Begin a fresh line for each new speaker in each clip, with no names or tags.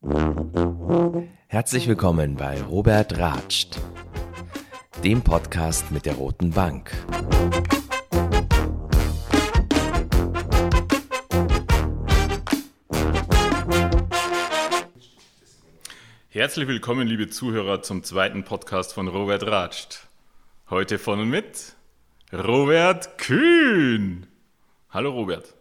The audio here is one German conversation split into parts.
Herzlich willkommen bei Robert Ratscht, dem Podcast mit der Roten Bank.
Herzlich willkommen, liebe Zuhörer, zum zweiten Podcast von Robert Ratscht. Heute von und mit Robert Kühn. Hallo Robert.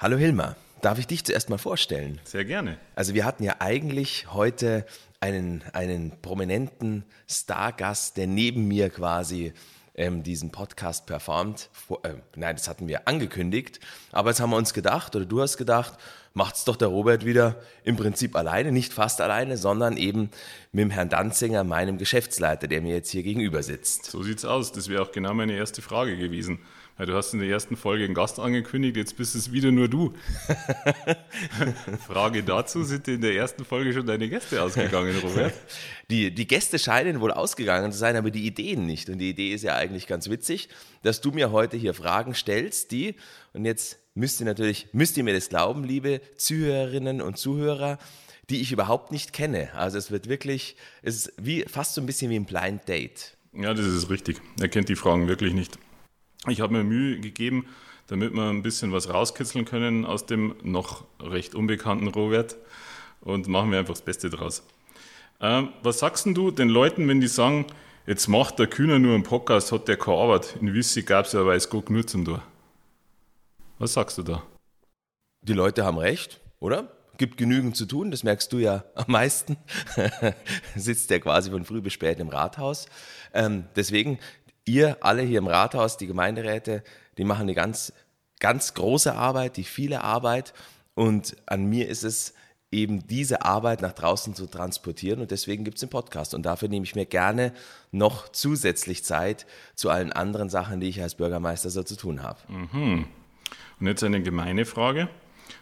Hallo Hilmar. Darf ich dich zuerst mal vorstellen?
Sehr gerne.
Also wir hatten ja eigentlich heute einen, einen prominenten Stargast, der neben mir quasi ähm, diesen Podcast performt. Vor, äh, nein, das hatten wir angekündigt. Aber jetzt haben wir uns gedacht, oder du hast gedacht, macht's doch der Robert wieder im Prinzip alleine, nicht fast alleine, sondern eben mit dem Herrn Danzinger, meinem Geschäftsleiter, der mir jetzt hier gegenüber sitzt.
So sieht's aus. Das wäre auch genau meine erste Frage gewesen. Du hast in der ersten Folge einen Gast angekündigt, jetzt bist es wieder nur du. Frage dazu, sind in der ersten Folge schon deine Gäste ausgegangen, Robert?
Die, die Gäste scheinen wohl ausgegangen zu sein, aber die Ideen nicht. Und die Idee ist ja eigentlich ganz witzig, dass du mir heute hier Fragen stellst, die, und jetzt müsst ihr natürlich, müsst ihr mir das glauben, liebe Zuhörerinnen und Zuhörer, die ich überhaupt nicht kenne. Also es wird wirklich, es ist wie, fast so ein bisschen wie ein Blind Date.
Ja, das ist richtig. Er kennt die Fragen wirklich nicht. Ich habe mir Mühe gegeben, damit wir ein bisschen was rauskitzeln können aus dem noch recht unbekannten Rohwert und machen wir einfach das Beste draus. Ähm, was sagst du den Leuten, wenn die sagen, jetzt macht der Kühner nur einen Podcast, hat der keine Arbeit? In Wissi gab es ja weiß Gott genug zum Tor. Was sagst du da?
Die Leute haben recht, oder? Gibt genügend zu tun, das merkst du ja am meisten. Sitzt der quasi von früh bis spät im Rathaus. Ähm, deswegen, ihr alle hier im Rathaus, die Gemeinderäte, die machen eine ganz, ganz große Arbeit, die viele Arbeit. Und an mir ist es eben diese Arbeit nach draußen zu transportieren. Und deswegen gibt es den Podcast. Und dafür nehme ich mir gerne noch zusätzlich Zeit zu allen anderen Sachen, die ich als Bürgermeister so zu tun habe.
Mhm. Und jetzt eine gemeine Frage.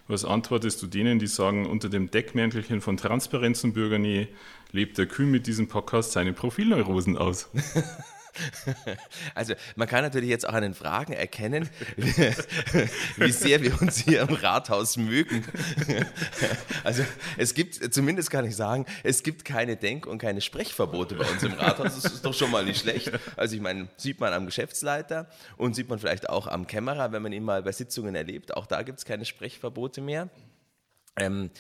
Was antwortest du denen, die sagen, unter dem Deckmäntelchen von Transparenz und Bürgernähe lebt der Kühn mit diesem Podcast seine Profilneurosen aus?
Also man kann natürlich jetzt auch an den Fragen erkennen, wie sehr wir uns hier im Rathaus mögen. Also es gibt, zumindest kann ich sagen, es gibt keine Denk- und keine Sprechverbote bei uns im Rathaus. Das ist doch schon mal nicht schlecht. Also ich meine, sieht man am Geschäftsleiter und sieht man vielleicht auch am Kämmerer, wenn man ihn mal bei Sitzungen erlebt. Auch da gibt es keine Sprechverbote mehr. Ähm,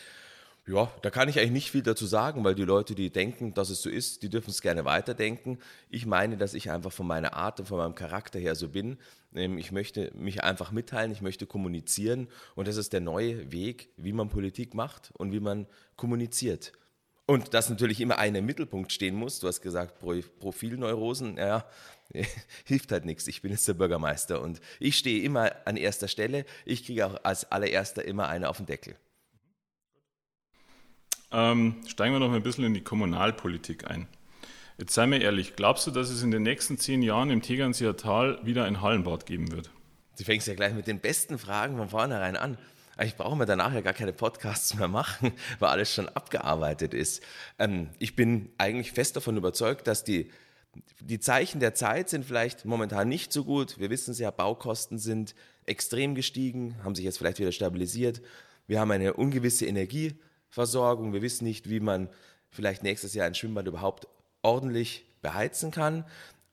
ja, da kann ich eigentlich nicht viel dazu sagen, weil die Leute, die denken, dass es so ist, die dürfen es gerne weiterdenken. Ich meine, dass ich einfach von meiner Art und von meinem Charakter her so bin. Ähm, ich möchte mich einfach mitteilen, ich möchte kommunizieren und das ist der neue Weg, wie man Politik macht und wie man kommuniziert. Und dass natürlich immer einer im Mittelpunkt stehen muss. Du hast gesagt, Profilneurosen, ja, hilft halt nichts. Ich bin jetzt der Bürgermeister und ich stehe immer an erster Stelle. Ich kriege auch als allererster immer eine auf den Deckel.
Ähm, steigen wir noch ein bisschen in die Kommunalpolitik ein. Jetzt sei mir ehrlich, glaubst du, dass es in den nächsten zehn Jahren im Tegernseer Tal wieder ein Hallenbad geben wird?
Du fängst ja gleich mit den besten Fragen von vornherein an. Ich brauche mir danach ja gar keine Podcasts mehr machen, weil alles schon abgearbeitet ist. Ähm, ich bin eigentlich fest davon überzeugt, dass die, die Zeichen der Zeit sind vielleicht momentan nicht so gut. Wir wissen es ja, Baukosten sind extrem gestiegen, haben sich jetzt vielleicht wieder stabilisiert. Wir haben eine ungewisse Energie. Versorgung. Wir wissen nicht, wie man vielleicht nächstes Jahr ein Schwimmbad überhaupt ordentlich beheizen kann.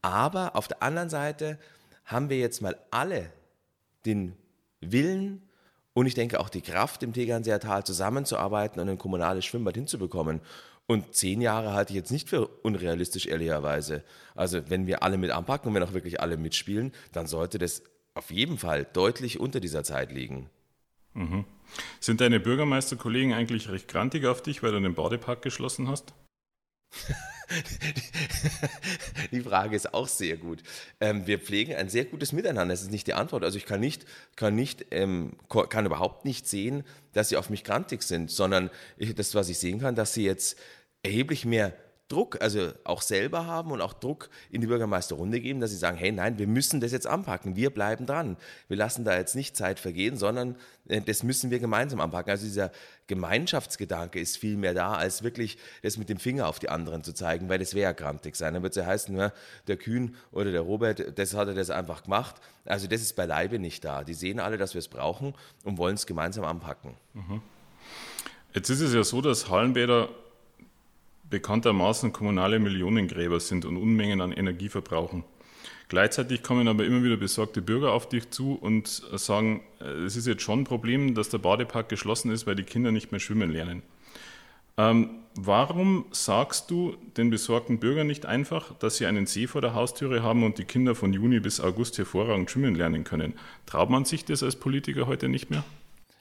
Aber auf der anderen Seite haben wir jetzt mal alle den Willen und ich denke auch die Kraft, im Tegernseer Tal zusammenzuarbeiten und ein kommunales Schwimmbad hinzubekommen. Und zehn Jahre halte ich jetzt nicht für unrealistisch, ehrlicherweise. Also wenn wir alle mit anpacken und wenn auch wirklich alle mitspielen, dann sollte das auf jeden Fall deutlich unter dieser Zeit liegen.
Mhm. Sind deine Bürgermeisterkollegen eigentlich recht grantig auf dich, weil du den Badepark geschlossen hast?
die Frage ist auch sehr gut. Ähm, wir pflegen ein sehr gutes Miteinander. Das ist nicht die Antwort. Also ich kann nicht, kann nicht, ähm, kann überhaupt nicht sehen, dass sie auf mich grantig sind, sondern das, was ich sehen kann, dass sie jetzt erheblich mehr Druck, also auch selber haben und auch Druck in die Bürgermeisterrunde geben, dass sie sagen, hey, nein, wir müssen das jetzt anpacken, wir bleiben dran. Wir lassen da jetzt nicht Zeit vergehen, sondern äh, das müssen wir gemeinsam anpacken. Also dieser Gemeinschaftsgedanke ist viel mehr da, als wirklich das mit dem Finger auf die anderen zu zeigen, weil das wäre ja grantig sein. Dann wird es ja heißen, ja, der Kühn oder der Robert, das hat er das einfach gemacht. Also das ist beileibe nicht da. Die sehen alle, dass wir es brauchen und wollen es gemeinsam anpacken.
Mhm. Jetzt ist es ja so, dass Hallenbäder bekanntermaßen kommunale Millionengräber sind und Unmengen an Energie verbrauchen. Gleichzeitig kommen aber immer wieder besorgte Bürger auf dich zu und sagen, äh, es ist jetzt schon ein Problem, dass der Badepark geschlossen ist, weil die Kinder nicht mehr schwimmen lernen. Ähm, warum sagst du den besorgten Bürgern nicht einfach, dass sie einen See vor der Haustüre haben und die Kinder von Juni bis August hervorragend schwimmen lernen können? Traut man sich das als Politiker heute nicht mehr?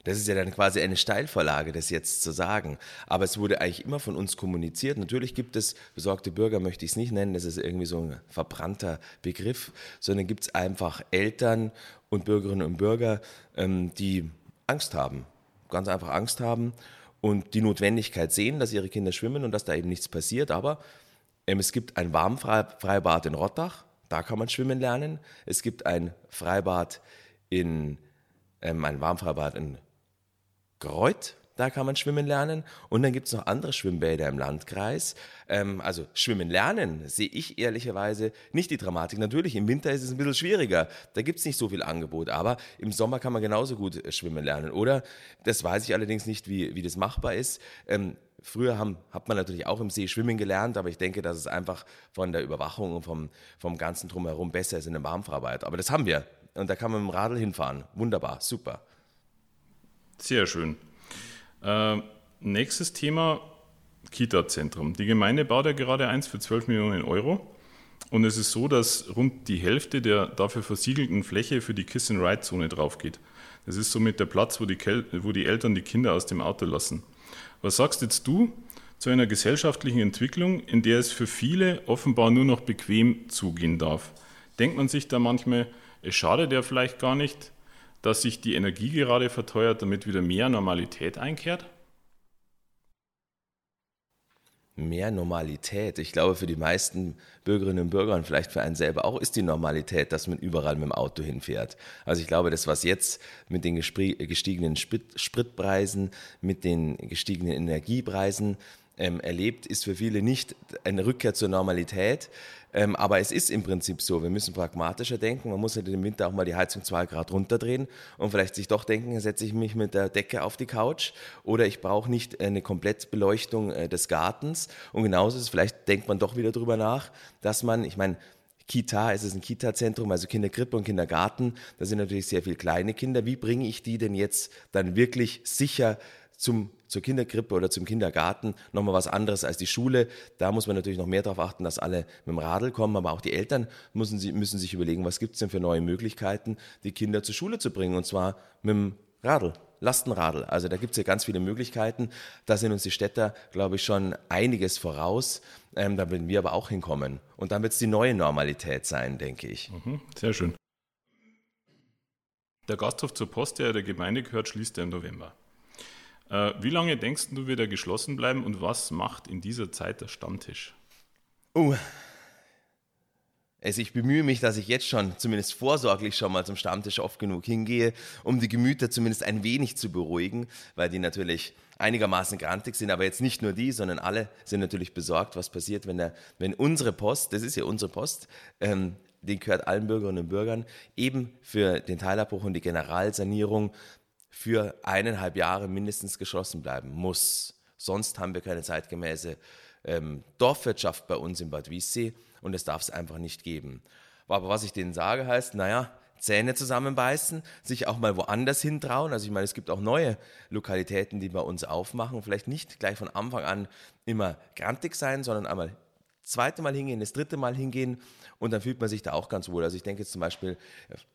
Das ist ja dann quasi eine Steilvorlage, das jetzt zu sagen. Aber es wurde eigentlich immer von uns kommuniziert. Natürlich gibt es besorgte Bürger, möchte ich es nicht nennen, das ist irgendwie so ein verbrannter Begriff, sondern gibt es einfach Eltern und Bürgerinnen und Bürger, ähm, die Angst haben, ganz einfach Angst haben und die Notwendigkeit sehen, dass ihre Kinder schwimmen und dass da eben nichts passiert. Aber ähm, es gibt ein Warmfreibad in Rottach, da kann man schwimmen lernen. Es gibt ein Freibad in, ähm, ein Warmfreibad in Greuth, da kann man schwimmen lernen. Und dann gibt es noch andere Schwimmbäder im Landkreis. Ähm, also schwimmen lernen sehe ich ehrlicherweise nicht die Dramatik. Natürlich, im Winter ist es ein bisschen schwieriger. Da gibt es nicht so viel Angebot. Aber im Sommer kann man genauso gut äh, schwimmen lernen. Oder, das weiß ich allerdings nicht, wie, wie das machbar ist. Ähm, Früher haben, hat man natürlich auch im See schwimmen gelernt, aber ich denke, dass es einfach von der Überwachung und vom, vom ganzen Drumherum besser ist in der Warmfreiheit. Aber das haben wir. Und da kann man mit dem Radl hinfahren. Wunderbar, super.
Sehr schön. Äh, nächstes Thema, Kita-Zentrum. Die Gemeinde baut ja gerade eins für 12 Millionen Euro. Und es ist so, dass rund die Hälfte der dafür versiegelten Fläche für die Kiss-and-Ride-Zone drauf geht. Das ist somit der Platz, wo die, wo die Eltern die Kinder aus dem Auto lassen. Was sagst jetzt du zu einer gesellschaftlichen Entwicklung, in der es für viele offenbar nur noch bequem zugehen darf? Denkt man sich da manchmal, es schadet ja vielleicht gar nicht, dass sich die Energie gerade verteuert, damit wieder mehr Normalität einkehrt?
Mehr Normalität. Ich glaube, für die meisten Bürgerinnen und Bürger und vielleicht für einen selber auch ist die Normalität, dass man überall mit dem Auto hinfährt. Also ich glaube, das, was jetzt mit den gestiegenen Spritpreisen, mit den gestiegenen Energiepreisen ähm, erlebt, ist für viele nicht eine Rückkehr zur Normalität. Ähm, aber es ist im Prinzip so, wir müssen pragmatischer denken. Man muss halt im Winter auch mal die Heizung zwei Grad runterdrehen und vielleicht sich doch denken, setze ich mich mit der Decke auf die Couch oder ich brauche nicht eine Komplettbeleuchtung äh, des Gartens. Und genauso ist vielleicht denkt man doch wieder drüber nach, dass man, ich meine, Kita, es ist ein Kita-Zentrum, also Kinderkrippe und Kindergarten, da sind natürlich sehr viele kleine Kinder. Wie bringe ich die denn jetzt dann wirklich sicher zum, zur Kinderkrippe oder zum Kindergarten nochmal was anderes als die Schule. Da muss man natürlich noch mehr darauf achten, dass alle mit dem Radl kommen, aber auch die Eltern müssen, müssen sich überlegen, was gibt es denn für neue Möglichkeiten, die Kinder zur Schule zu bringen und zwar mit dem Radl. Lastenradl. Also da gibt es ja ganz viele Möglichkeiten. Da sind uns die Städter, glaube ich, schon einiges voraus. Ähm, da werden wir aber auch hinkommen. Und dann wird es die neue Normalität sein, denke ich.
Mhm, sehr schön. Der Gasthof zur Post, der der Gemeinde gehört, schließt ja im November. Äh, wie lange denkst du, wird er geschlossen bleiben und was macht in dieser Zeit der Stammtisch?
Oh. Also ich bemühe mich, dass ich jetzt schon, zumindest vorsorglich schon mal zum Stammtisch oft genug hingehe, um die Gemüter zumindest ein wenig zu beruhigen, weil die natürlich einigermaßen grantig sind, aber jetzt nicht nur die, sondern alle sind natürlich besorgt, was passiert, wenn, der, wenn unsere Post, das ist ja unsere Post, ähm, die gehört allen Bürgerinnen und Bürgern, eben für den Teilabbruch und die Generalsanierung für eineinhalb Jahre mindestens geschlossen bleiben muss. Sonst haben wir keine zeitgemäße ähm, Dorfwirtschaft bei uns in Bad Wiessee und das darf es einfach nicht geben. Aber was ich denen sage, heißt, naja, Zähne zusammenbeißen, sich auch mal woanders hintrauen. Also ich meine, es gibt auch neue Lokalitäten, die bei uns aufmachen. Vielleicht nicht gleich von Anfang an immer grantig sein, sondern einmal zweite Mal hingehen, das dritte Mal hingehen und dann fühlt man sich da auch ganz wohl. Also ich denke jetzt zum Beispiel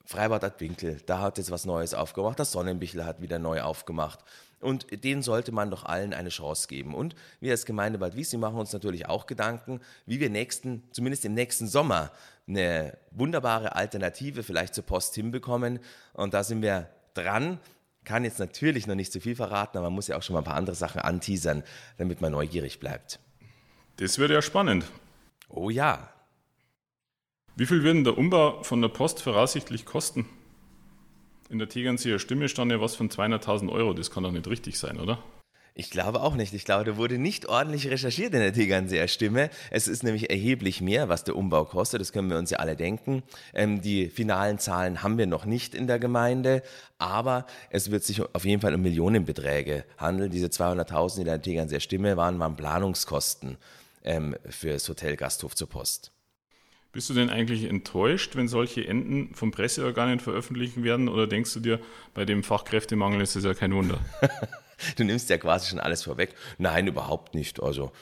Freibad Ad Winkel, da hat jetzt was Neues aufgemacht, das Sonnenbichel hat wieder neu aufgemacht. Und denen sollte man doch allen eine Chance geben. Und wir als Gemeinde Bad Wiessee machen uns natürlich auch Gedanken, wie wir nächsten, zumindest im nächsten Sommer, eine wunderbare Alternative vielleicht zur Post hinbekommen. Und da sind wir dran. Kann jetzt natürlich noch nicht zu viel verraten, aber man muss ja auch schon mal ein paar andere Sachen anteasern, damit man neugierig bleibt.
Das wird ja spannend.
Oh ja.
Wie viel wird denn der Umbau von der Post voraussichtlich kosten? In der Tegernseer Stimme stand ja was von 200.000 Euro. Das kann doch nicht richtig sein, oder?
Ich glaube auch nicht. Ich glaube, da wurde nicht ordentlich recherchiert in der Tegernseer Stimme. Es ist nämlich erheblich mehr, was der Umbau kostet. Das können wir uns ja alle denken. Ähm, die finalen Zahlen haben wir noch nicht in der Gemeinde, aber es wird sich auf jeden Fall um Millionenbeträge handeln. Diese 200.000 in der Tegernseer Stimme waren, waren Planungskosten ähm, für das Hotel Gasthof zur Post.
Bist du denn eigentlich enttäuscht, wenn solche Enden von Presseorganen veröffentlichen werden? Oder denkst du dir, bei dem Fachkräftemangel ist es ja kein Wunder?
du nimmst ja quasi schon alles vorweg. Nein, überhaupt nicht. Also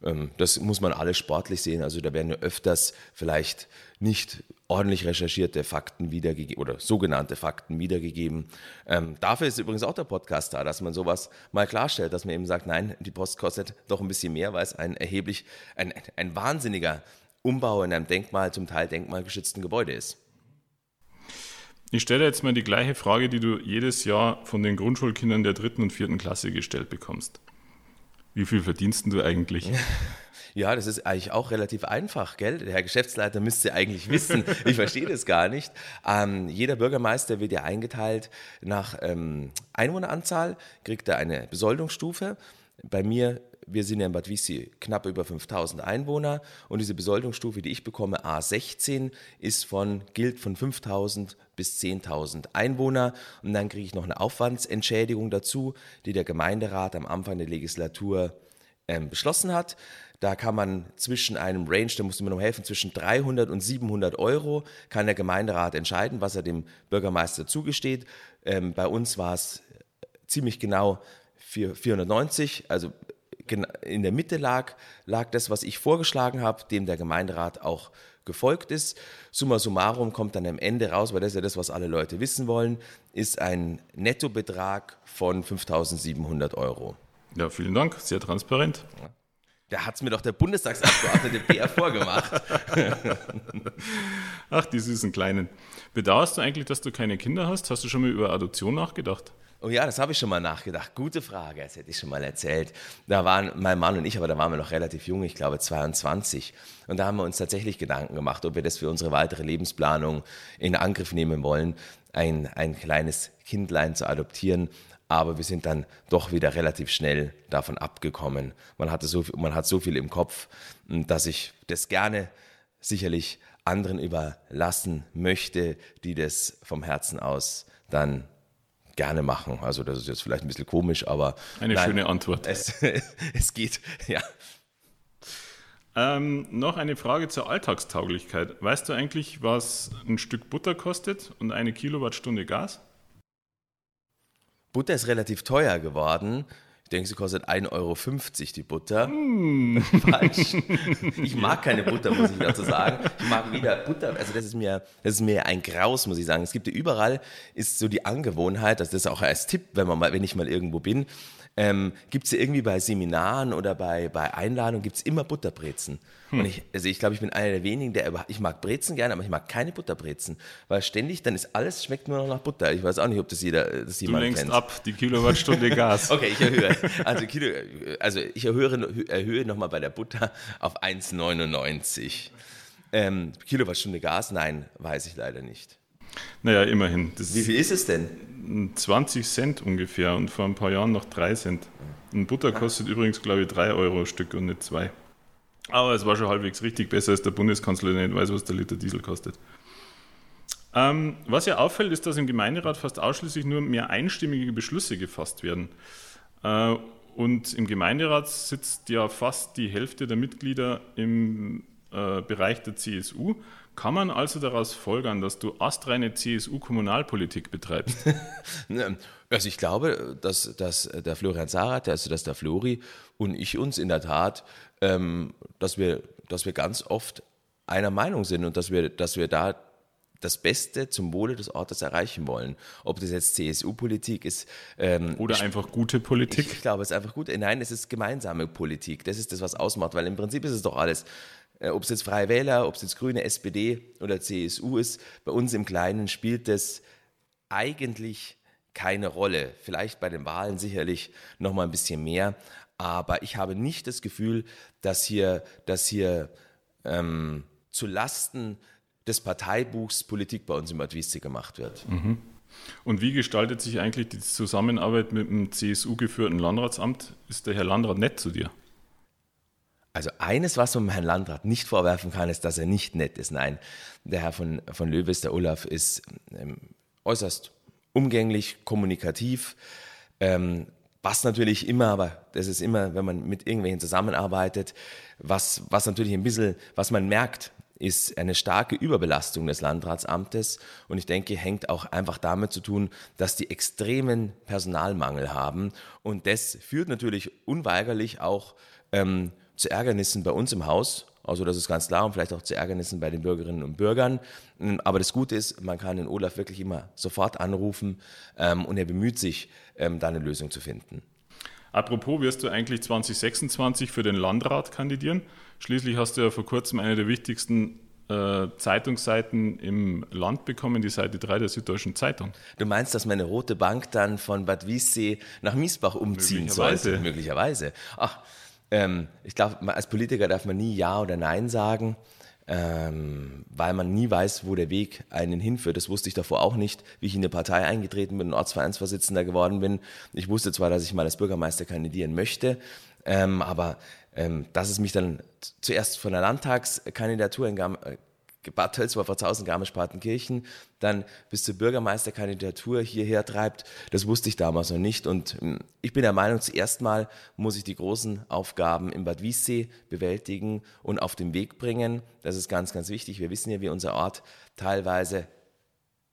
das muss man alles sportlich sehen. Also da werden ja öfters vielleicht nicht ordentlich recherchierte Fakten wiedergegeben oder sogenannte Fakten wiedergegeben. Ähm, dafür ist übrigens auch der Podcast da, dass man sowas mal klarstellt, dass man eben sagt, nein, die Post kostet doch ein bisschen mehr, weil es ein erheblich, ein, ein wahnsinniger Umbau in einem Denkmal, zum Teil denkmalgeschützten Gebäude ist.
Ich stelle jetzt mal die gleiche Frage, die du jedes Jahr von den Grundschulkindern der dritten und vierten Klasse gestellt bekommst. Wie viel verdienst du eigentlich?
Ja, das ist eigentlich auch relativ einfach, gell? Der Herr Geschäftsleiter müsste eigentlich wissen. Ich verstehe das gar nicht. Ähm, jeder Bürgermeister wird ja eingeteilt nach ähm, Einwohneranzahl, kriegt er eine Besoldungsstufe. Bei mir wir sind ja in Bad Wiessee knapp über 5000 Einwohner und diese Besoldungsstufe, die ich bekomme, A16, ist von, gilt von 5000 bis 10.000 Einwohner und dann kriege ich noch eine Aufwandsentschädigung dazu, die der Gemeinderat am Anfang der Legislatur ähm, beschlossen hat. Da kann man zwischen einem Range, da musst du mir noch helfen, zwischen 300 und 700 Euro kann der Gemeinderat entscheiden, was er dem Bürgermeister zugesteht. Ähm, bei uns war es ziemlich genau 490, also in der Mitte lag, lag das, was ich vorgeschlagen habe, dem der Gemeinderat auch gefolgt ist. Summa summarum kommt dann am Ende raus, weil das ist ja das, was alle Leute wissen wollen, ist ein Nettobetrag von 5.700 Euro.
Ja, vielen Dank, sehr transparent.
Da hat es mir doch der Bundestagsabgeordnete PR vorgemacht.
Ach, die süßen Kleinen. Bedauerst du eigentlich, dass du keine Kinder hast? Hast du schon mal über Adoption nachgedacht?
Oh ja, das habe ich schon mal nachgedacht. Gute Frage, das hätte ich schon mal erzählt. Da waren mein Mann und ich, aber da waren wir noch relativ jung, ich glaube 22. Und da haben wir uns tatsächlich Gedanken gemacht, ob wir das für unsere weitere Lebensplanung in Angriff nehmen wollen, ein, ein kleines Kindlein zu adoptieren. Aber wir sind dann doch wieder relativ schnell davon abgekommen. Man, hatte so, man hat so viel im Kopf, dass ich das gerne sicherlich anderen überlassen möchte, die das vom Herzen aus dann gerne machen. Also das ist jetzt vielleicht ein bisschen komisch, aber.
Eine nein, schöne Antwort.
Es, es geht, ja.
Ähm, noch eine Frage zur Alltagstauglichkeit. Weißt du eigentlich, was ein Stück Butter kostet und eine Kilowattstunde Gas?
Butter ist relativ teuer geworden. Ich denke, sie kostet 1,50 Euro die Butter. Mm. Falsch. Ich mag keine Butter, muss ich dazu sagen. Ich mag weder Butter, also das ist mir, das ist mir ein Graus, muss ich sagen. Es gibt ja überall, ist so die Angewohnheit, das ist auch als Tipp, wenn man mal, wenn ich mal irgendwo bin, ähm, gibt es irgendwie bei Seminaren oder bei, bei Einladungen gibt es immer Butterbrezen. Hm. Und ich, also ich glaube, ich bin einer der wenigen, der über, ich mag Brezen gerne, aber ich mag keine Butterbrezen, weil ständig dann ist alles schmeckt nur noch nach Butter. Ich weiß auch nicht, ob das jeder, das
jemand du lenkst ab die Kilowattstunde Gas.
okay, ich erhöhe, also, Kilo, also ich erhöhe, erhöhe nochmal bei der Butter auf 1,99. Ähm, Kilowattstunde Gas, nein, weiß ich leider nicht.
Naja, immerhin.
Wie viel ist es denn?
20 Cent ungefähr und vor ein paar Jahren noch 3 Cent. Und Butter kostet ah. übrigens, glaube ich, 3 Euro Stück und nicht 2. Aber es war schon halbwegs richtig besser, als der Bundeskanzler nicht weiß, was der Liter Diesel kostet. Ähm, was ja auffällt, ist, dass im Gemeinderat fast ausschließlich nur mehr einstimmige Beschlüsse gefasst werden. Äh, und im Gemeinderat sitzt ja fast die Hälfte der Mitglieder im äh, Bereich der CSU. Kann man also daraus folgern, dass du astreine CSU-Kommunalpolitik betreibst?
also ich glaube, dass, dass der Florian Sarat, also dass der Flori und ich uns in der Tat, ähm, dass, wir, dass wir ganz oft einer Meinung sind und dass wir, dass wir da das Beste zum Wohle des Ortes erreichen wollen. Ob das jetzt CSU-Politik ist.
Ähm, Oder ich, einfach gute Politik?
Ich, ich, glaube, es ist einfach gut. Nein, es ist gemeinsame Politik. Das ist das, was ausmacht, weil im Prinzip ist es doch alles ob es jetzt Freie Wähler, ob es jetzt Grüne, SPD oder CSU ist, bei uns im Kleinen spielt das eigentlich keine Rolle. Vielleicht bei den Wahlen sicherlich noch mal ein bisschen mehr, aber ich habe nicht das Gefühl, dass hier, dass hier ähm, zu Lasten des Parteibuchs Politik bei uns im Adviste gemacht wird.
Mhm. Und wie gestaltet sich eigentlich die Zusammenarbeit mit dem CSU-geführten Landratsamt? Ist der Herr Landrat nett zu dir?
Also eines, was man Herrn Landrat nicht vorwerfen kann, ist, dass er nicht nett ist. Nein, der Herr von, von Löwes, der Olaf, ist ähm, äußerst umgänglich, kommunikativ, ähm, was natürlich immer, aber das ist immer, wenn man mit irgendwelchen zusammenarbeitet, was, was natürlich ein bisschen, was man merkt, ist eine starke Überbelastung des Landratsamtes und ich denke, hängt auch einfach damit zu tun, dass die extremen Personalmangel haben und das führt natürlich unweigerlich auch ähm, zu Ärgernissen bei uns im Haus. Also das ist ganz klar und vielleicht auch zu Ärgernissen bei den Bürgerinnen und Bürgern. Aber das Gute ist, man kann den Olaf wirklich immer sofort anrufen ähm, und er bemüht sich, ähm, da eine Lösung zu finden.
Apropos, wirst du eigentlich 2026 für den Landrat kandidieren? Schließlich hast du ja vor kurzem eine der wichtigsten äh, Zeitungsseiten im Land bekommen, die Seite 3 der Süddeutschen Zeitung.
Du meinst, dass meine rote Bank dann von Bad Wiessee nach Miesbach umziehen Möglicherweise. sollte? Möglicherweise. Ach, ähm, ich glaube, als Politiker darf man nie Ja oder Nein sagen, ähm, weil man nie weiß, wo der Weg einen hinführt. Das wusste ich davor auch nicht, wie ich in eine Partei eingetreten bin und Ortsvereinsvorsitzender geworden bin. Ich wusste zwar, dass ich mal als Bürgermeister kandidieren möchte, ähm, aber ähm, dass es mich dann zuerst von der Landtagskandidatur Bad Tölz, Wolfertshausen, Garmisch-Partenkirchen, dann bis zur Bürgermeisterkandidatur hierher treibt, das wusste ich damals noch nicht. Und hm, ich bin der Meinung, zuerst mal muss ich die großen Aufgaben im Bad Wiessee bewältigen und auf den Weg bringen. Das ist ganz, ganz wichtig. Wir wissen ja, wie unser Ort teilweise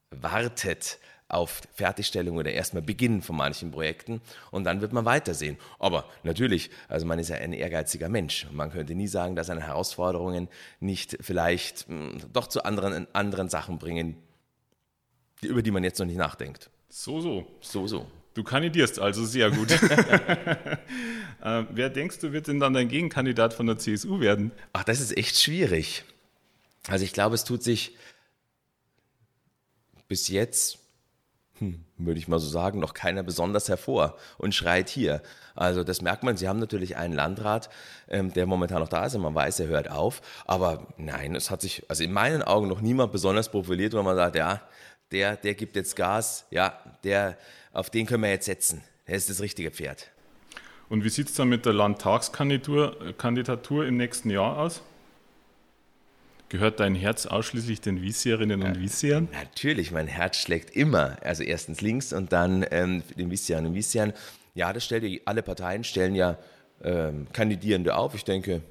wartet auf Fertigstellung oder erstmal Beginn von manchen Projekten und dann wird man weitersehen. Aber natürlich, also man ist ja ein ehrgeiziger Mensch. Man könnte nie sagen, dass eine Herausforderungen nicht vielleicht mh, hm, doch zu anderen, anderen Sachen bringen, über die man jetzt noch nicht nachdenkt.
So, so.
So, so.
Du kandidierst also sehr gut. äh, wer denkst du, wird denn dann dein Gegenkandidat von der CSU werden?
Ach, das ist echt schwierig. Also ich glaube, es tut sich bis jetzt hm, würde ich mal so sagen, noch keiner besonders hervor und schreit hier. Also das merkt man, Sie haben natürlich einen Landrat, ähm, der momentan noch da ist und man weiß, er hört auf. Aber nein, es hat sich, also in meinen Augen noch niemand besonders profiliert, wo man sagt, ja, der, der gibt jetzt Gas, ja, der, auf den können wir jetzt setzen. Der ist das richtige Pferd.
Und wie sieht es dann mit der Landtagskandidatur Kandidatur im nächsten Jahr aus? Gehört dein Herz ausschließlich den Wiesierinnen und Wiesiern?
Natürlich, mein Herz schlägt immer. Also erstens links und dann ähm, den Wiesierinnen und Wiesiern. Ja, das stellt ja, alle Parteien stellen ja ähm, Kandidierende auf. Ich denke,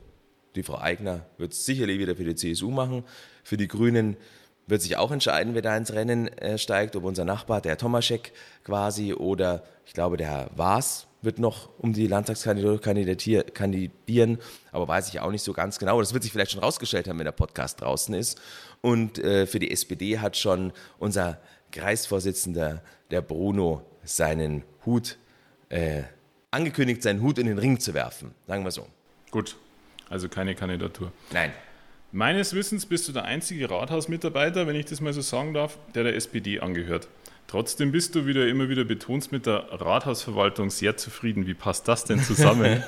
die Frau Eigner wird es sicherlich wieder für die CSU machen. Für die Grünen wird sich auch entscheiden, wer da ins Rennen äh, steigt, ob unser Nachbar, der Herr Tomaschek quasi, oder ich glaube, der Herr Waas wird noch um die Landtagskandidatur kandidieren, aber weiß ich auch nicht so ganz genau. Das wird sich vielleicht schon rausgestellt haben, wenn der Podcast draußen ist. Und äh, für die SPD hat schon unser Kreisvorsitzender, der Bruno, seinen Hut äh, angekündigt, seinen Hut in den Ring zu werfen. Sagen wir so.
Gut, also keine Kandidatur.
Nein.
Meines Wissens bist du der einzige Rathausmitarbeiter, wenn ich das mal so sagen darf, der der SPD angehört. Trotzdem bist du, wie du immer wieder betonst, mit der Rathausverwaltung sehr zufrieden. Wie passt das denn zusammen?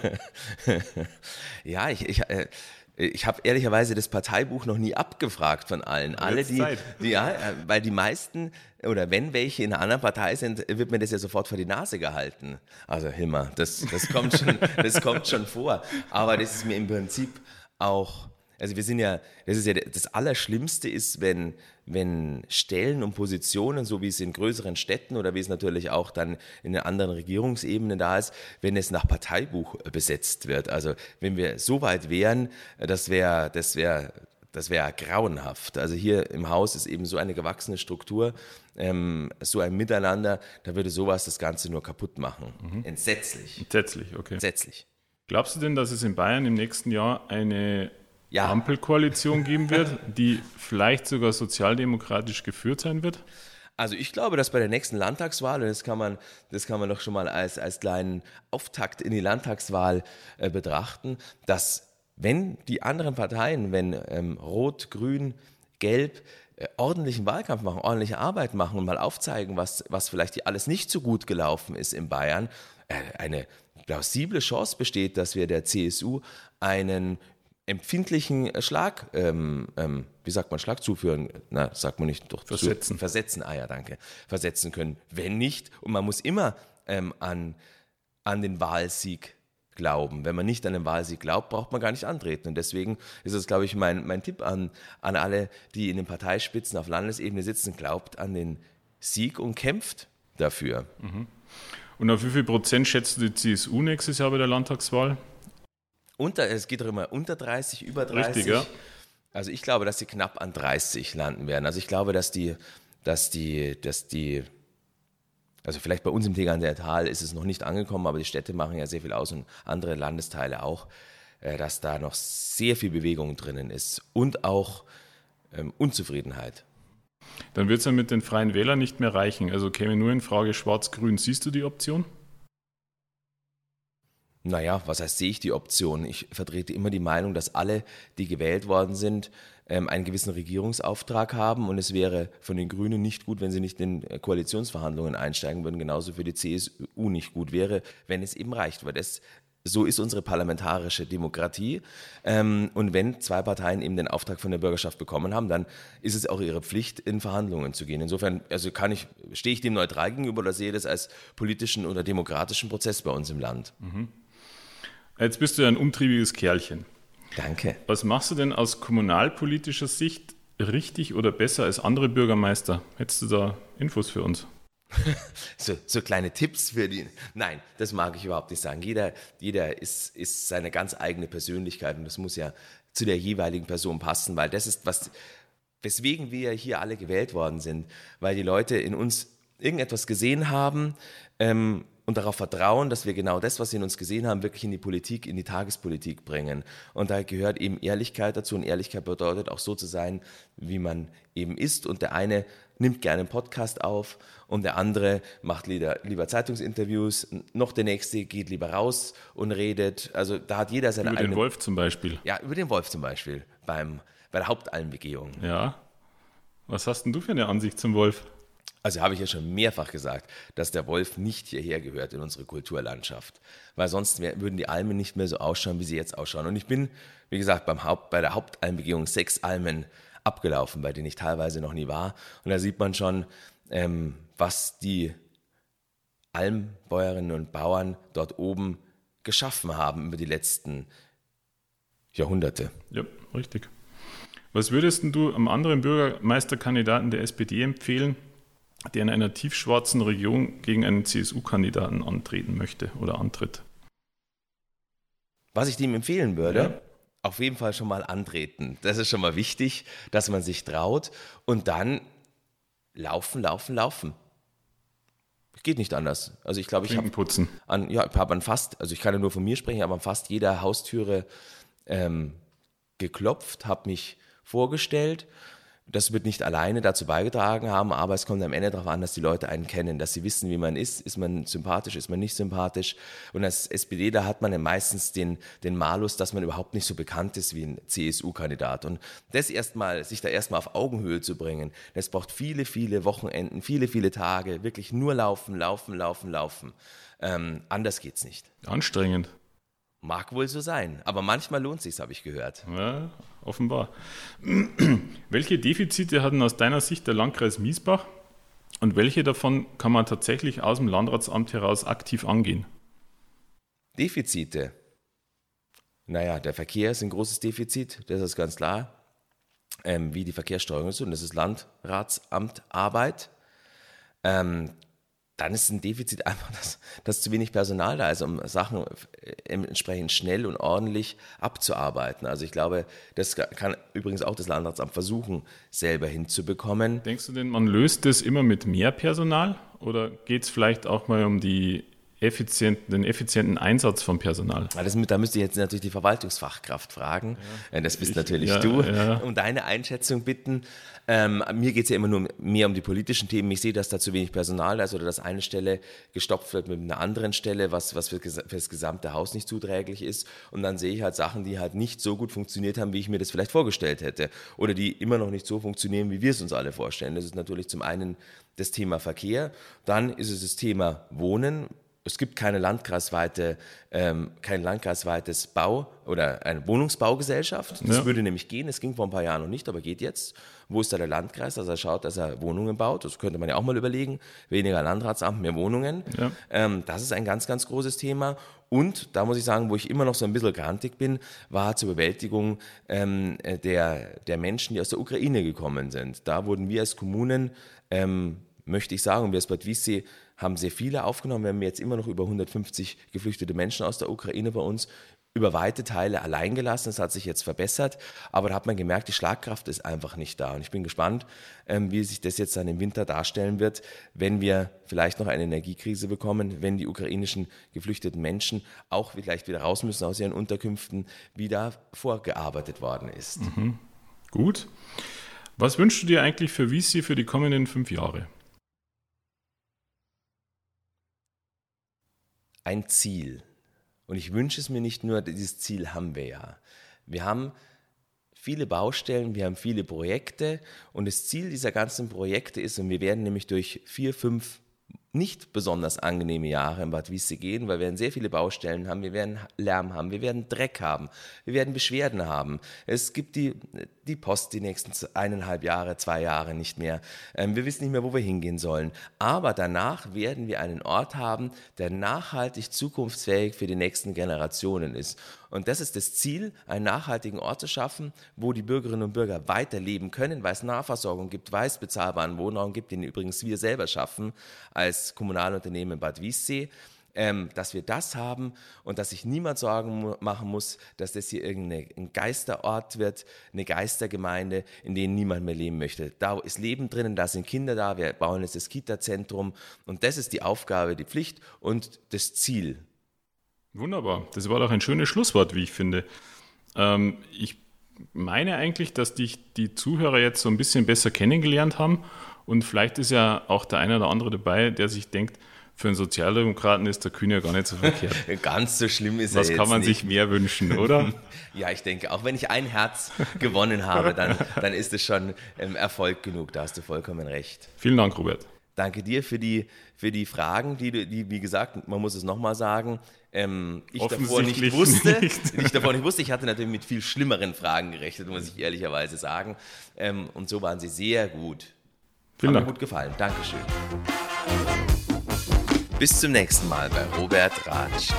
ja, ich, ich, äh, ich habe ehrlicherweise das Parteibuch noch nie abgefragt von allen. Alle, die, die, ja, äh, weil die meisten oder wenn welche in einer anderen Partei sind, wird mir das ja sofort vor die Nase gehalten. Also Hilmar, das, das, kommt, schon, das kommt schon vor. Aber das ist mir im Prinzip auch also wir sind ja, das ist ja das Allerschlimmste ist, wenn, wenn Stellen und Positionen, so wie es in größeren Städten oder wie es natürlich auch dann in den anderen Regierungsebenen da ist, wenn es nach Parteibuch besetzt wird. Also wenn wir so weit wären, das wäre, das wäre, das wäre grauenhaft. Also hier im Haus ist eben so eine gewachsene Struktur, ähm, so ein Miteinander, da würde sowas das Ganze nur kaputt machen. Mhm. Entsetzlich.
Entsetzlich, okay.
Entsetzlich.
Glaubst du denn, dass es in Bayern im nächsten Jahr eine ja. Ampelkoalition geben wird, die vielleicht sogar sozialdemokratisch geführt sein wird?
Also ich glaube, dass bei der nächsten Landtagswahl, und das kann man, das kann man doch schon mal als, als kleinen Auftakt in die Landtagswahl äh, betrachten, dass wenn die anderen Parteien, wenn ähm, Rot, Grün, Gelb äh, ordentlichen Wahlkampf machen, ordentliche Arbeit machen und mal aufzeigen, was, was vielleicht alles nicht so gut gelaufen ist in Bayern, äh, eine plausible Chance besteht, dass wir der CSU einen empfindlichen Schlag, ähm, ähm, wie sagt man, Schlag zuführen, na, sagt man nicht, doch,
versetzen.
Zu, versetzen, ah ja, danke, versetzen können. Wenn nicht, und man muss immer ähm, an, an den Wahlsieg glauben. Wenn man nicht an den Wahlsieg glaubt, braucht man gar nicht antreten. Und deswegen ist es, glaube ich, mein, mein Tipp an, an alle, die in den Parteispitzen auf Landesebene sitzen, glaubt an den Sieg und kämpft dafür.
Mhm. Und auf wie viel Prozent schätzt du die CSU nächstes Jahr bei der Landtagswahl?
Unter, es geht doch immer unter 30, über 30.
Richtig, ja.
Also ich glaube, dass sie knapp an 30 landen werden. Also ich glaube, dass die, dass die, dass die, also vielleicht bei uns im Tegernsee Tal ist es noch nicht angekommen, aber die Städte machen ja sehr viel aus und andere Landesteile auch, äh, dass da noch sehr viel Bewegung drinnen ist und auch ähm, Unzufriedenheit.
Dann wird es ja mit den Freien Wählern nicht mehr reichen. Also käme nur in Frage Schwarz-Grün. Siehst du die Option?
Naja, was heißt, sehe ich die Option? Ich vertrete immer die Meinung, dass alle, die gewählt worden sind, ähm, einen gewissen Regierungsauftrag haben und es wäre von den Grünen nicht gut, wenn sie nicht in Koalitionsverhandlungen einsteigen würden, genauso für die CSU nicht gut wäre, wenn es eben reicht, weil das so ist unsere parlamentarische Demokratie. Ähm, und wenn zwei Parteien eben den Auftrag von der Bürgerschaft bekommen haben, dann ist es auch ihre Pflicht, in Verhandlungen zu gehen. Insofern, also kann ich, stehe ich dem neutral gegenüber oder sehe das als politischen oder demokratischen Prozess bei uns im Land. Mhm.
Jetzt bist du ja ein umtriebiges Kerlchen.
Danke.
Was machst du denn aus kommunalpolitischer Sicht richtig oder besser als andere Bürgermeister? Hättest du da Infos für uns?
so, so, kleine Tipps für die. Nein, das mag ich überhaupt nicht sagen. Jeder, jeder ist, ist seine ganz eigene Persönlichkeit und das muss ja zu der jeweiligen Person passen, weil das ist was, weswegen wir hier alle gewählt worden sind, weil die Leute in uns irgendetwas gesehen haben, ähm, und darauf vertrauen, dass wir genau das, was sie in uns gesehen haben, wirklich in die Politik, in die Tagespolitik bringen. Und da gehört eben Ehrlichkeit dazu. Und Ehrlichkeit bedeutet auch so zu sein, wie man eben ist. Und der eine nimmt gerne einen Podcast auf und der andere macht lieber, lieber Zeitungsinterviews. Noch der nächste geht lieber raus und redet. Also da hat jeder seine
Über
eigene.
den Wolf zum Beispiel.
Ja, über den Wolf zum Beispiel beim, bei der Hauptalmbegehung.
Ja. Was hast denn du für eine Ansicht zum Wolf?
Also habe ich ja schon mehrfach gesagt, dass der Wolf nicht hierher gehört in unsere Kulturlandschaft, weil sonst würden die Almen nicht mehr so ausschauen, wie sie jetzt ausschauen. Und ich bin, wie gesagt, beim Haupt, bei der Hauptalmbegehung sechs Almen abgelaufen, bei denen ich teilweise noch nie war. Und da sieht man schon, ähm, was die Almbäuerinnen und Bauern dort oben geschaffen haben über die letzten Jahrhunderte.
Ja, richtig. Was würdest du am anderen Bürgermeisterkandidaten der SPD empfehlen, der in einer tiefschwarzen Region gegen einen CSU-Kandidaten antreten möchte oder antritt.
Was ich dem empfehlen würde, ja. auf jeden Fall schon mal antreten. Das ist schon mal wichtig, dass man sich traut und dann laufen, laufen, laufen. Geht nicht anders. Also ich glaube, ich habe. An, ja, habe an fast, also ich kann ja nur von mir sprechen, aber an fast jeder Haustüre ähm, geklopft, habe mich vorgestellt das wird nicht alleine dazu beigetragen haben, aber es kommt am Ende darauf an, dass die Leute einen kennen, dass sie wissen, wie man ist. Ist man sympathisch, ist man nicht sympathisch? Und als SPD, da hat man ja meistens den, den Malus, dass man überhaupt nicht so bekannt ist wie ein CSU-Kandidat. Und das erstmal, sich da erstmal auf Augenhöhe zu bringen, das braucht viele, viele Wochenenden, viele, viele Tage, wirklich nur laufen, laufen, laufen, laufen. Ähm, anders geht's nicht.
Anstrengend.
Mag wohl so sein, aber manchmal lohnt sich's, habe ich gehört.
Ja, offenbar. welche Defizite hatten aus deiner Sicht der Landkreis Miesbach und welche davon kann man tatsächlich aus dem Landratsamt heraus aktiv angehen?
Defizite. Naja, der Verkehr ist ein großes Defizit, das ist ganz klar. Ähm, wie die Verkehrssteuerung ist, und das ist Landratsamtarbeit. Ähm, dann ist ein Defizit einfach, dass, dass zu wenig Personal da ist, um Sachen äh, entsprechend schnell und ordentlich abzuarbeiten. Also ich glaube, das kann übrigens auch das Landratsamt versuchen, selber hinzubekommen.
Denkst du denn, man löst das immer mit mehr Personal oder geht es vielleicht auch mal um die effizient, den effizienten Einsatz von Personal?
Das, da müsste ich jetzt natürlich die Verwaltungsfachkraft fragen. Ja. Äh, das bist ich, natürlich ja, du. Ja. Um deine Einschätzung bitten. Ähm, mir geht es ja immer nur mehr um die politischen Themen. Ich sehe, dass da zu wenig Personal ist oder dass eine Stelle gestopft wird mit einer anderen Stelle, was, was für, für das gesamte Haus nicht zuträglich ist. Und dann sehe ich halt Sachen, die halt nicht so gut funktioniert haben, wie ich mir das vielleicht vorgestellt hätte. Oder die immer noch nicht so funktionieren, wie wir es uns alle vorstellen. Das ist natürlich zum einen das Thema Verkehr, dann ist es das Thema Wohnen es gibt keine landkreisweite, ähm, kein landkreisweites Bau- oder eine Wohnungsbaugesellschaft. Das ja. würde nämlich gehen. Es ging vor ein paar Jahren noch nicht, aber geht jetzt. Wo ist da der Landkreis, dass er schaut, dass er Wohnungen baut? Das könnte man ja auch mal überlegen. Weniger Landratsamt, mehr Wohnungen. Ja. Ähm, das ist ein ganz, ganz großes Thema. Und da muss ich sagen, wo ich immer noch so ein bisschen grantig bin, war zur Bewältigung ähm, der, der Menschen, die aus der Ukraine gekommen sind. Da wurden wir als Kommunen, ähm, möchte ich sagen, wir als Bad Wiessee haben sehr viele aufgenommen. Wir haben jetzt immer noch über 150 geflüchtete Menschen aus der Ukraine bei uns über weite Teile allein gelassen. Es hat sich jetzt verbessert, aber da hat man gemerkt, die Schlagkraft ist einfach nicht da. Und ich bin gespannt, ähm, wie sich das jetzt dann im Winter darstellen wird, wenn wir vielleicht noch eine Energiekrise bekommen, wenn die ukrainischen geflüchteten Menschen auch vielleicht wieder raus müssen aus ihren Unterkünften, wie da vorgearbeitet worden ist. Mhm.
Gut. Was wünschst du dir eigentlich für Visi für die kommenden fünf Jahre?
Ein Ziel. Und ich wünsche es mir nicht nur, dieses Ziel haben wir ja. Wir haben viele Baustellen, wir haben viele Projekte und das Ziel dieser ganzen Projekte ist, und wir werden nämlich durch vier, fünf nicht besonders angenehme Jahre in Bad Wiese gehen, weil wir werden sehr viele Baustellen haben, wir werden Lärm haben, wir werden Dreck haben, wir werden Beschwerden haben. Es gibt die, die Post die nächsten eineinhalb Jahre, zwei Jahre nicht mehr. Ähm, wir wissen nicht mehr, wo wir hingehen sollen. Aber danach werden wir einen Ort haben, der nachhaltig zukunftsfähig für die nächsten Generationen ist. Und das ist das Ziel, einen nachhaltigen Ort zu schaffen, wo die Bürgerinnen und Bürger weiterleben können, weil es Nahversorgung gibt, weil es bezahlbaren Wohnraum gibt, den übrigens wir selber schaffen als Kommunalunternehmen in Bad Wiessee. Ähm, dass wir das haben und dass sich niemand Sorgen machen muss, dass das hier irgendein Geisterort wird, eine Geistergemeinde, in denen niemand mehr leben möchte. Da ist Leben drinnen, da sind Kinder da, wir bauen jetzt das Kita-Zentrum und das ist die Aufgabe, die Pflicht und das Ziel
Wunderbar. Das war doch ein schönes Schlusswort, wie ich finde. Ähm, ich meine eigentlich, dass dich die Zuhörer jetzt so ein bisschen besser kennengelernt haben. Und vielleicht ist ja auch der eine oder andere dabei, der sich denkt, für einen Sozialdemokraten ist der Kühn ja gar nicht so verkehrt.
Ganz so schlimm ist
Was
er
jetzt kann man nicht. sich mehr wünschen, oder?
ja, ich denke, auch wenn ich ein Herz gewonnen habe, dann, dann ist es schon ähm, Erfolg genug. Da hast du vollkommen recht.
Vielen Dank, Robert.
Danke dir für die, für die Fragen, die, die, wie gesagt, man muss es nochmal sagen, ähm, ich davor nicht wusste. Nicht. ich davor nicht wusste. Ich hatte natürlich mit viel schlimmeren Fragen gerechnet, muss ich ehrlicherweise sagen. Ähm, und so waren sie sehr gut. Vielen Hat Dank. mir gut gefallen. Dankeschön. Bis zum nächsten Mal bei Robert Ratscht.